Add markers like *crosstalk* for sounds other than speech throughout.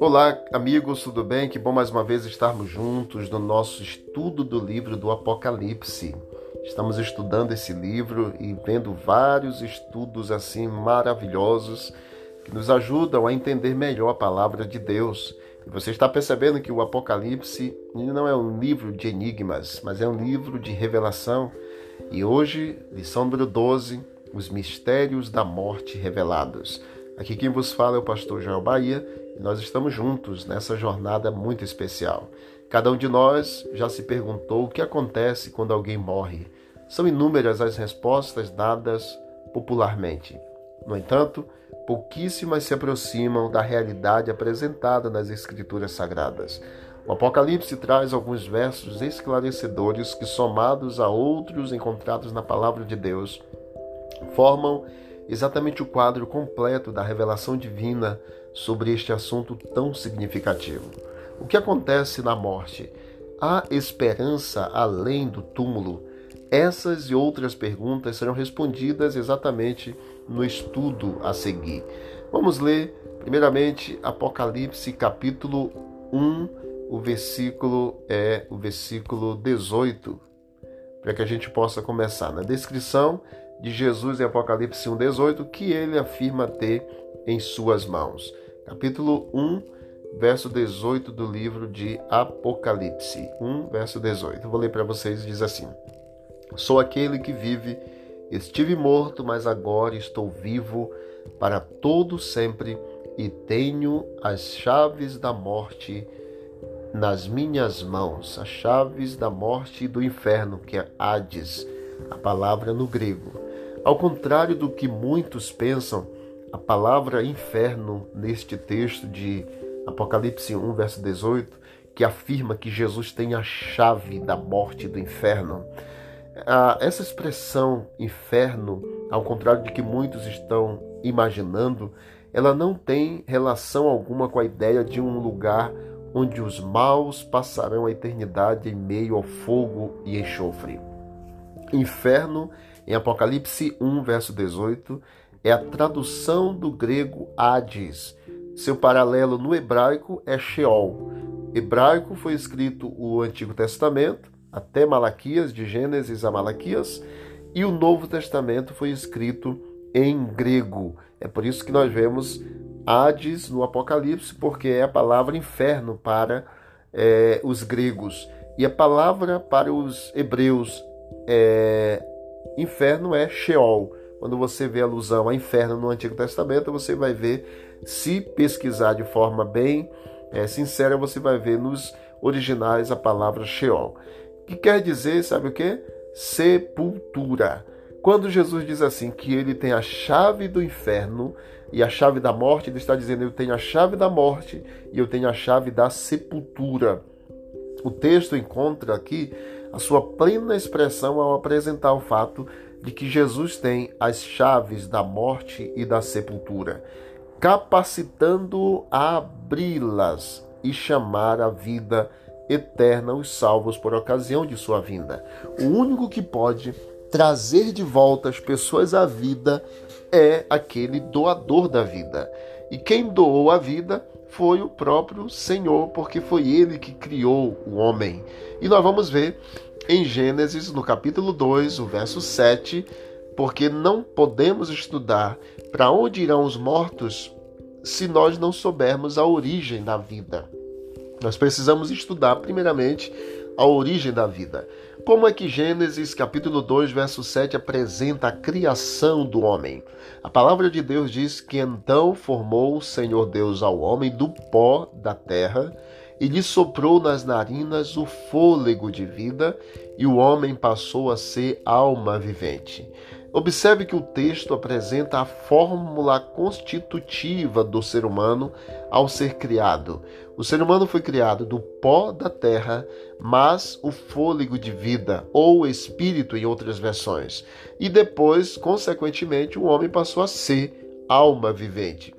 Olá, amigos, tudo bem? Que bom mais uma vez estarmos juntos no nosso estudo do livro do Apocalipse. Estamos estudando esse livro e vendo vários estudos assim maravilhosos que nos ajudam a entender melhor a palavra de Deus. E você está percebendo que o Apocalipse não é um livro de enigmas, mas é um livro de revelação. E hoje, lição número 12, os mistérios da morte revelados. Aqui quem vos fala é o pastor Joel Bahia e nós estamos juntos nessa jornada muito especial. Cada um de nós já se perguntou o que acontece quando alguém morre. São inúmeras as respostas dadas popularmente. No entanto, pouquíssimas se aproximam da realidade apresentada nas Escrituras Sagradas. O Apocalipse traz alguns versos esclarecedores que, somados a outros encontrados na Palavra de Deus, formam exatamente o quadro completo da revelação divina sobre este assunto tão significativo. O que acontece na morte? Há esperança além do túmulo? Essas e outras perguntas serão respondidas exatamente no estudo a seguir. Vamos ler, primeiramente, Apocalipse capítulo 1, o versículo é o versículo 18, para que a gente possa começar. Na descrição de Jesus em Apocalipse 1,18 que ele afirma ter em suas mãos. Capítulo 1, verso 18 do livro de Apocalipse. 1, verso 18. vou ler para vocês, diz assim: Sou aquele que vive, estive morto, mas agora estou vivo para todo sempre e tenho as chaves da morte nas minhas mãos, as chaves da morte e do inferno, que é Hades, a palavra no grego. Ao contrário do que muitos pensam, a palavra inferno neste texto de Apocalipse 1, verso 18, que afirma que Jesus tem a chave da morte do inferno. Essa expressão inferno, ao contrário de que muitos estão imaginando, ela não tem relação alguma com a ideia de um lugar onde os maus passarão a eternidade em meio ao fogo e enxofre. Inferno em Apocalipse 1, verso 18, é a tradução do grego Hades. Seu paralelo no hebraico é Sheol. Hebraico foi escrito o Antigo Testamento, até Malaquias, de Gênesis a Malaquias, e o Novo Testamento foi escrito em grego. É por isso que nós vemos Hades no Apocalipse, porque é a palavra inferno para é, os gregos. E a palavra para os hebreus é, Inferno é Sheol. Quando você vê alusão a inferno no Antigo Testamento, você vai ver, se pesquisar de forma bem é, sincera, você vai ver nos originais a palavra Sheol. Que quer dizer, sabe o que? Sepultura. Quando Jesus diz assim que ele tem a chave do inferno e a chave da morte, ele está dizendo eu tenho a chave da morte e eu tenho a chave da sepultura. O texto encontra aqui a sua plena expressão ao apresentar o fato de que Jesus tem as chaves da morte e da sepultura, capacitando-o a abri-las e chamar a vida eterna os salvos por ocasião de sua vinda. O único que pode trazer de volta as pessoas à vida é aquele doador da vida. E quem doou a vida foi o próprio Senhor, porque foi ele que criou o homem. E nós vamos ver em Gênesis, no capítulo 2, o verso 7, porque não podemos estudar para onde irão os mortos se nós não soubermos a origem da vida. Nós precisamos estudar, primeiramente, a origem da vida. Como é que Gênesis capítulo 2, verso 7 apresenta a criação do homem? A palavra de Deus diz que então formou o Senhor Deus ao homem do pó da terra e lhe soprou nas narinas o fôlego de vida, e o homem passou a ser alma vivente. Observe que o texto apresenta a fórmula constitutiva do ser humano ao ser criado. O ser humano foi criado do pó da terra, mas o fôlego de vida, ou espírito em outras versões. E depois, consequentemente, o homem passou a ser alma vivente.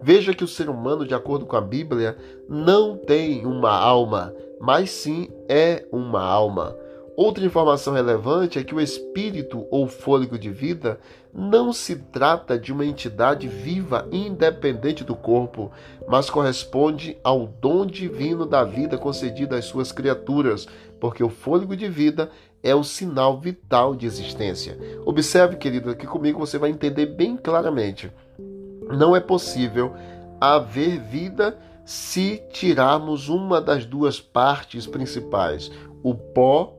Veja que o ser humano, de acordo com a Bíblia, não tem uma alma, mas sim é uma alma. Outra informação relevante é que o espírito ou fôlego de vida não se trata de uma entidade viva independente do corpo, mas corresponde ao dom divino da vida concedida às suas criaturas, porque o fôlego de vida é o sinal vital de existência. Observe, querido, aqui comigo você vai entender bem claramente. Não é possível haver vida se tirarmos uma das duas partes principais, o pó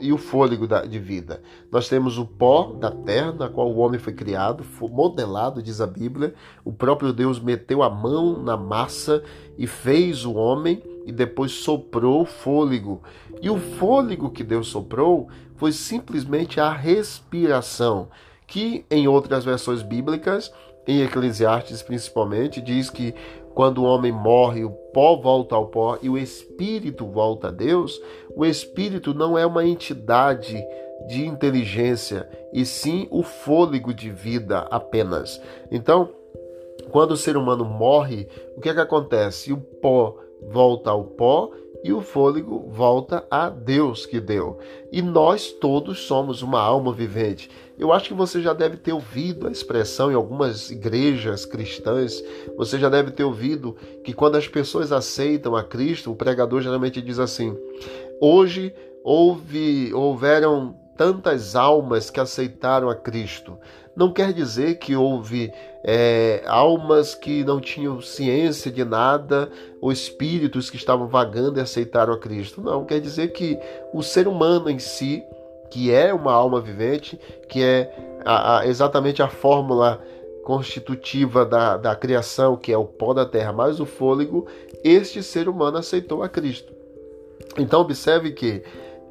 e o fôlego de vida. Nós temos o pó da terra, na qual o homem foi criado, modelado, diz a Bíblia. O próprio Deus meteu a mão na massa e fez o homem e depois soprou o fôlego. E o fôlego que Deus soprou foi simplesmente a respiração, que em outras versões bíblicas, em Eclesiastes principalmente, diz que quando o homem morre, o pó volta ao pó e o espírito volta a Deus, o espírito não é uma entidade de inteligência, e sim o fôlego de vida apenas. Então, quando o ser humano morre, o que é que acontece? O pó volta ao pó e o fôlego volta a Deus que deu. E nós todos somos uma alma vivente. Eu acho que você já deve ter ouvido a expressão em algumas igrejas cristãs, você já deve ter ouvido que quando as pessoas aceitam a Cristo, o pregador geralmente diz assim: Hoje houve, houveram tantas almas que aceitaram a Cristo. Não quer dizer que houve é, almas que não tinham ciência de nada, ou espíritos que estavam vagando e aceitaram a Cristo. Não, quer dizer que o ser humano em si, que é uma alma vivente, que é a, a, exatamente a fórmula constitutiva da, da criação, que é o pó da terra mais o fôlego, este ser humano aceitou a Cristo. Então, observe que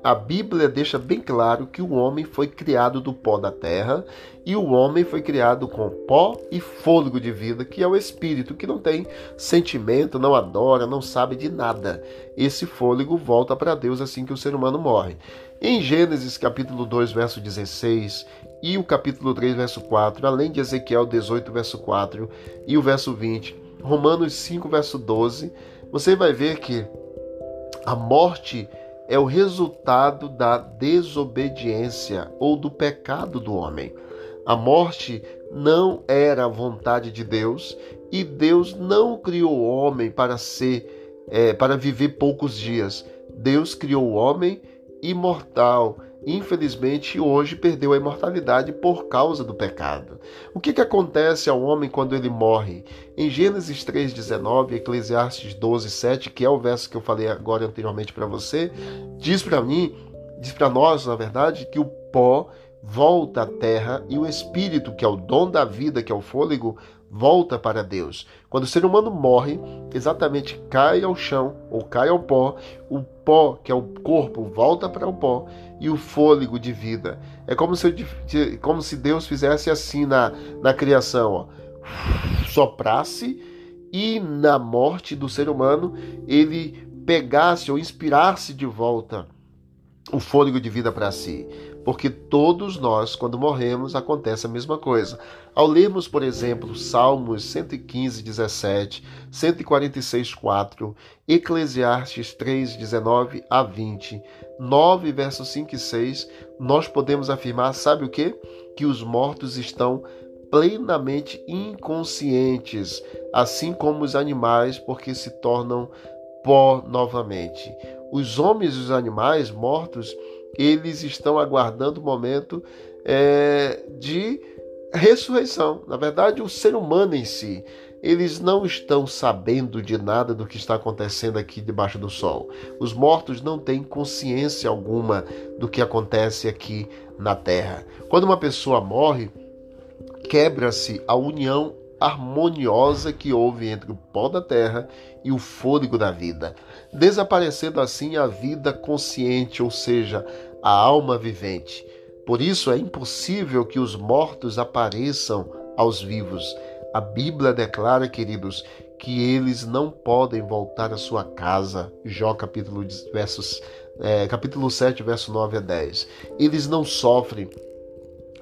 a Bíblia deixa bem claro que o homem foi criado do pó da terra e o homem foi criado com pó e fôlego de vida, que é o espírito, que não tem sentimento, não adora, não sabe de nada. Esse fôlego volta para Deus assim que o ser humano morre. Em Gênesis capítulo 2, verso 16 e o capítulo 3, verso 4, além de Ezequiel 18, verso 4 e o verso 20, Romanos 5, verso 12, você vai ver que a morte é o resultado da desobediência ou do pecado do homem. A morte não era a vontade de Deus e Deus não criou o homem para ser, é, para viver poucos dias. Deus criou o homem imortal infelizmente hoje perdeu a imortalidade por causa do pecado. O que, que acontece ao homem quando ele morre? Em Gênesis 3,19, Eclesiastes 12,7, que é o verso que eu falei agora anteriormente para você, diz para mim, diz para nós, na verdade, que o pó volta à terra e o espírito, que é o dom da vida, que é o fôlego, volta para Deus. Quando o ser humano morre, exatamente cai ao chão ou cai ao pó, o pó, que é o corpo, volta para o pó e o fôlego de vida. É como se, como se Deus fizesse assim na, na criação, ó. soprasse e na morte do ser humano ele pegasse ou inspirasse de volta o fôlego de vida para si porque todos nós, quando morremos, acontece a mesma coisa. Ao lermos, por exemplo, Salmos 115, 17, 146, 4, Eclesiastes 3, 19 a 20, 9, versos 5 e 6, nós podemos afirmar, sabe o que? Que os mortos estão plenamente inconscientes, assim como os animais, porque se tornam pó novamente. Os homens e os animais mortos eles estão aguardando o momento é, de ressurreição. Na verdade, o ser humano em si, eles não estão sabendo de nada do que está acontecendo aqui debaixo do sol. Os mortos não têm consciência alguma do que acontece aqui na terra. Quando uma pessoa morre, quebra-se a união harmoniosa que houve entre o pó da terra e o fôlego da vida, desaparecendo assim a vida consciente, ou seja, a alma vivente. Por isso é impossível que os mortos apareçam aos vivos. A Bíblia declara, queridos, que eles não podem voltar à sua casa. Jó capítulo, versos, é, capítulo 7, verso 9 a 10. Eles não sofrem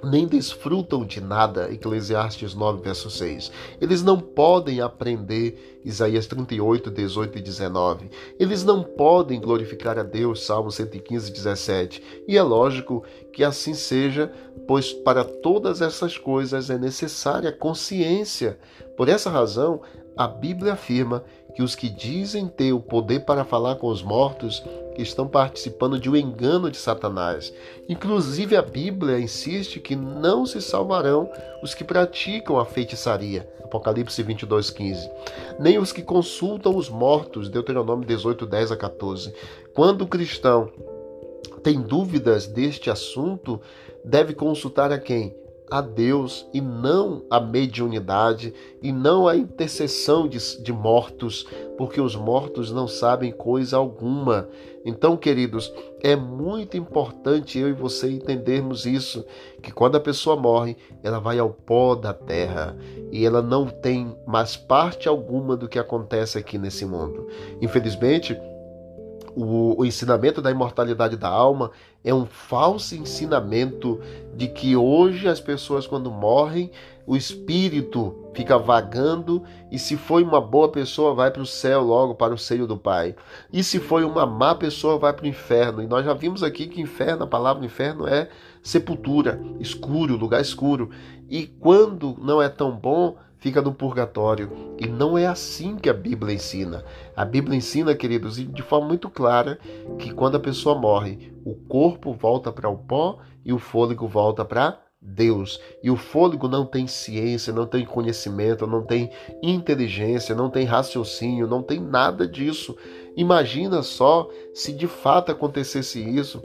nem desfrutam de nada, Eclesiastes 9, verso 6. Eles não podem aprender, Isaías 38, 18 e 19. Eles não podem glorificar a Deus, Salmo 115, 17. E é lógico que assim seja, pois para todas essas coisas é necessária consciência. Por essa razão, a Bíblia afirma que os que dizem ter o poder para falar com os mortos estão participando de um engano de Satanás. Inclusive, a Bíblia insiste que não se salvarão os que praticam a feitiçaria. Apocalipse 22, 15. Nem os que consultam os mortos. Deuteronômio 18, 10 a 14. Quando o cristão tem dúvidas deste assunto, deve consultar a quem? A Deus e não a mediunidade e não a intercessão de, de, mortos, porque os mortos não sabem coisa alguma. Então, queridos, é muito importante eu e você entendermos isso, que quando a pessoa morre, ela vai ao pó da terra e ela não tem mais parte alguma do que acontece aqui nesse mundo. Infelizmente, o, o, ensinamento da imortalidade da alma é um falso ensinamento de que hoje as pessoas, quando morrem, o espírito fica vagando e se foi uma boa pessoa, vai para o céu logo, para o seio do Pai. E se foi uma má pessoa, vai para o inferno. E nós já vimos aqui que inferno, a palavra inferno é sepultura, escuro, lugar escuro. E quando não é tão bom, fica no purgatório. E não é assim que a Bíblia ensina. A Bíblia ensina, queridos, de forma muito clara, que quando a pessoa morre, o corpo volta para o pó e o fôlego volta para Deus. E o fôlego não tem ciência, não tem conhecimento, não tem inteligência, não tem raciocínio, não tem nada disso. Imagina só se de fato acontecesse isso.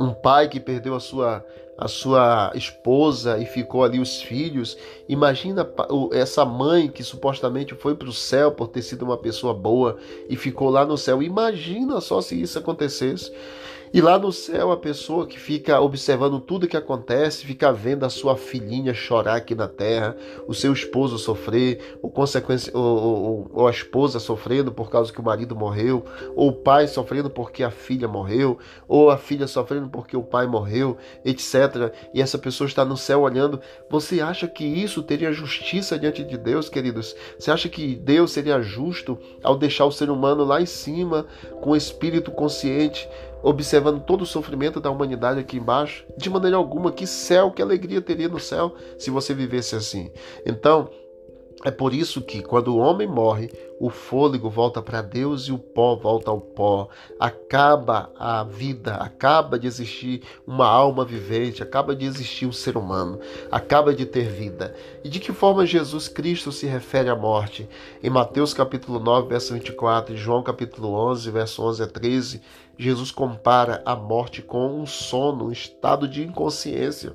Um pai que perdeu a sua a sua esposa e ficou ali os filhos. Imagina essa mãe que supostamente foi para o céu por ter sido uma pessoa boa e ficou lá no céu. Imagina só se isso acontecesse. E lá no céu, a pessoa que fica observando tudo que acontece, fica vendo a sua filhinha chorar aqui na terra, o seu esposo sofrer, ou, consequência, ou, ou, ou a esposa sofrendo por causa que o marido morreu, ou o pai sofrendo porque a filha morreu, ou a filha sofrendo porque o pai morreu, etc. E essa pessoa está no céu olhando. Você acha que isso teria justiça diante de Deus, queridos? Você acha que Deus seria justo ao deixar o ser humano lá em cima, com o espírito consciente? Observando todo o sofrimento da humanidade aqui embaixo? De maneira alguma, que céu, que alegria teria no céu se você vivesse assim. Então, é por isso que, quando o homem morre, o fôlego volta para Deus e o pó volta ao pó. Acaba a vida, acaba de existir uma alma vivente, acaba de existir um ser humano, acaba de ter vida. E de que forma Jesus Cristo se refere à morte? Em Mateus capítulo 9, verso 24, e João capítulo 11, verso 11 a 13, Jesus compara a morte com um sono, um estado de inconsciência.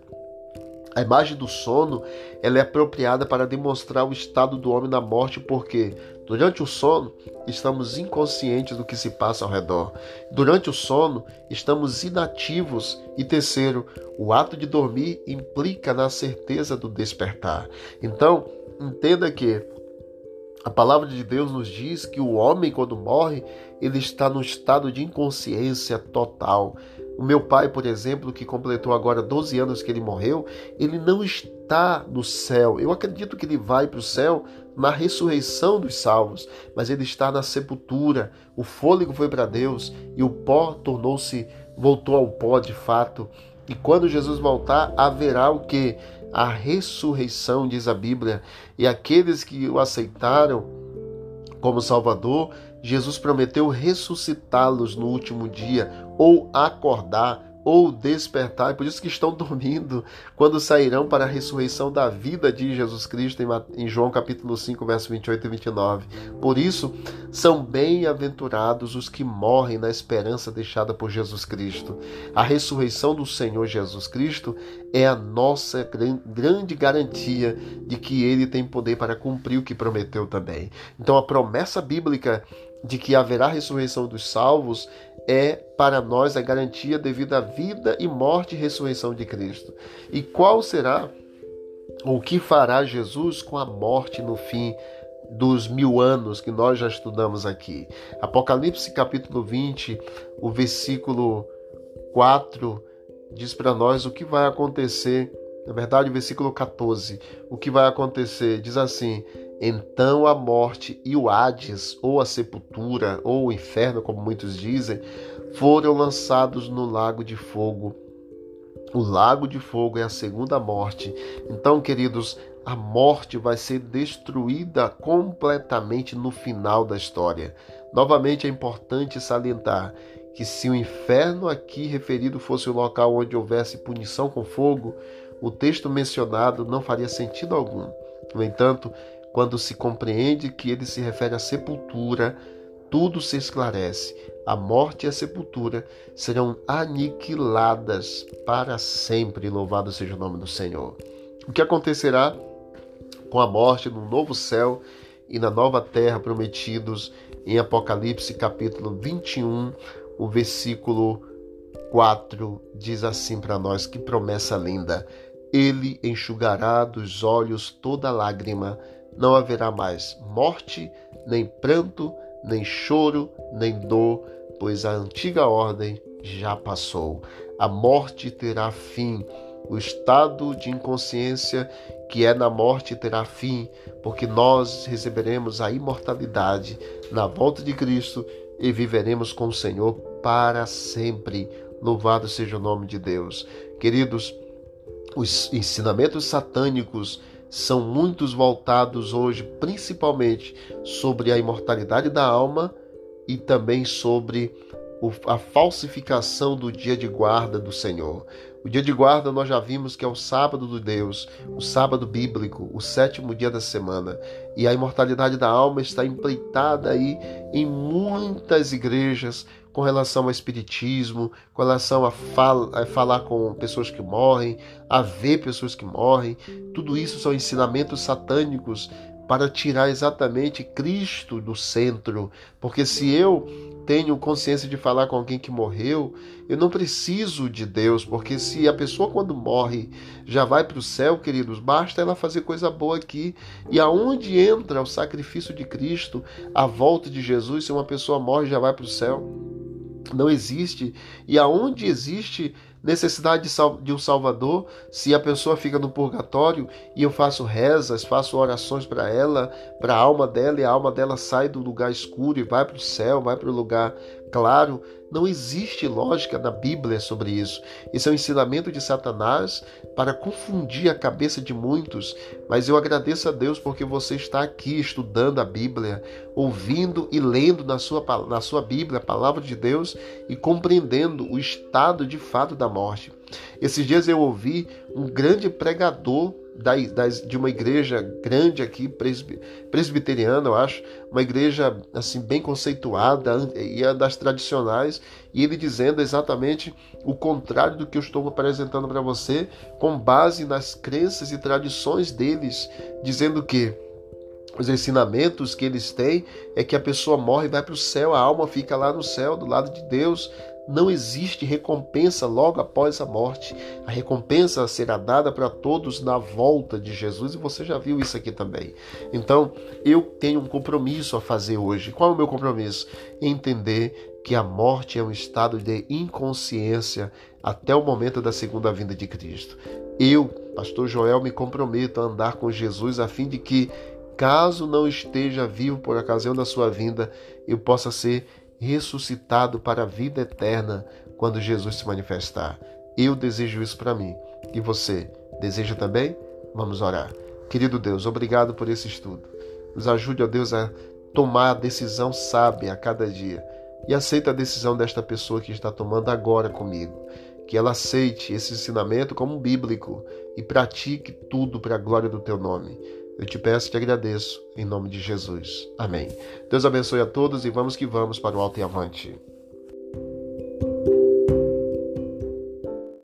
A imagem do sono ela é apropriada para demonstrar o estado do homem na morte, porque durante o sono estamos inconscientes do que se passa ao redor. Durante o sono estamos inativos. E terceiro, o ato de dormir implica na certeza do despertar. Então, entenda que a palavra de Deus nos diz que o homem, quando morre, ele está no estado de inconsciência total. O meu pai, por exemplo, que completou agora 12 anos que ele morreu, ele não está no céu. Eu acredito que ele vai para o céu na ressurreição dos salvos, mas ele está na sepultura. O fôlego foi para Deus e o pó tornou-se, voltou ao pó de fato. E quando Jesus voltar, haverá o que? A ressurreição, diz a Bíblia, e aqueles que o aceitaram como Salvador, Jesus prometeu ressuscitá-los no último dia ou acordar ou despertar, por isso que estão *laughs* dormindo, quando sairão para a ressurreição da vida de Jesus Cristo, em João capítulo 5, verso 28 e 29. Por isso, são bem-aventurados os que morrem na esperança deixada por Jesus Cristo. A ressurreição do Senhor Jesus Cristo é a nossa grande garantia de que ele tem poder para cumprir o que prometeu também. Então, a promessa bíblica de que haverá ressurreição dos salvos é para nós a garantia devido à vida e morte e ressurreição de Cristo. E qual será o que fará Jesus com a morte no fim dos mil anos que nós já estudamos aqui? Apocalipse capítulo 20, o versículo 4 diz para nós o que vai acontecer. Na verdade, o versículo 14, o que vai acontecer? Diz assim: Então a morte e o Hades, ou a sepultura, ou o inferno, como muitos dizem, foram lançados no lago de fogo. O lago de fogo é a segunda morte. Então, queridos, a morte vai ser destruída completamente no final da história. Novamente é importante salientar que se o inferno aqui referido fosse o local onde houvesse punição com fogo, o texto mencionado não faria sentido algum. No entanto, quando se compreende que ele se refere à sepultura, tudo se esclarece. A morte e a sepultura serão aniquiladas para sempre. Louvado seja o nome do Senhor. O que acontecerá com a morte no novo céu e na nova terra prometidos em Apocalipse capítulo 21, o versículo 4 diz assim para nós: que promessa linda! Ele enxugará dos olhos toda lágrima, não haverá mais morte, nem pranto, nem choro, nem dor, pois a antiga ordem já passou. A morte terá fim, o estado de inconsciência que é na morte terá fim, porque nós receberemos a imortalidade na volta de Cristo e viveremos com o Senhor para sempre. Louvado seja o nome de Deus. Queridos, os ensinamentos satânicos são muitos voltados hoje, principalmente sobre a imortalidade da alma e também sobre a falsificação do dia de guarda do Senhor. O dia de guarda nós já vimos que é o sábado do Deus, o sábado bíblico, o sétimo dia da semana. E a imortalidade da alma está empreitada aí em muitas igrejas com relação ao espiritismo, com relação a, fal a falar com pessoas que morrem, a ver pessoas que morrem. Tudo isso são ensinamentos satânicos para tirar exatamente Cristo do centro. Porque se eu tenho consciência de falar com alguém que morreu, eu não preciso de Deus, porque se a pessoa quando morre já vai para o céu, queridos, basta ela fazer coisa boa aqui. E aonde entra o sacrifício de Cristo, a volta de Jesus, se uma pessoa morre já vai para o céu? Não existe. E aonde existe necessidade de um Salvador, se a pessoa fica no purgatório e eu faço rezas, faço orações para ela, para a alma dela, e a alma dela sai do lugar escuro e vai para o céu, vai para o lugar claro. Não existe lógica na Bíblia sobre isso. Esse é um ensinamento de Satanás para confundir a cabeça de muitos. Mas eu agradeço a Deus porque você está aqui estudando a Bíblia, ouvindo e lendo na sua, na sua Bíblia a palavra de Deus e compreendendo o estado de fato da morte. Esses dias eu ouvi um grande pregador de uma igreja grande aqui, presbiteriana, eu acho, uma igreja assim bem conceituada e é das tradicionais, e ele dizendo exatamente o contrário do que eu estou apresentando para você, com base nas crenças e tradições deles, dizendo que os ensinamentos que eles têm é que a pessoa morre e vai para o céu, a alma fica lá no céu, do lado de Deus, não existe recompensa logo após a morte. A recompensa será dada para todos na volta de Jesus e você já viu isso aqui também. Então, eu tenho um compromisso a fazer hoje. Qual é o meu compromisso? Entender que a morte é um estado de inconsciência até o momento da segunda vinda de Cristo. Eu, pastor Joel, me comprometo a andar com Jesus a fim de que caso não esteja vivo por ocasião da sua vinda, eu possa ser ressuscitado para a vida eterna quando Jesus se manifestar. Eu desejo isso para mim. E você, deseja também? Vamos orar. Querido Deus, obrigado por esse estudo. Nos ajude, ó Deus, a tomar a decisão sábia a cada dia. E aceita a decisão desta pessoa que está tomando agora comigo. Que ela aceite esse ensinamento como bíblico e pratique tudo para a glória do teu nome. Eu te peço e te agradeço, em nome de Jesus. Amém. Deus abençoe a todos e vamos que vamos para o alto e avante.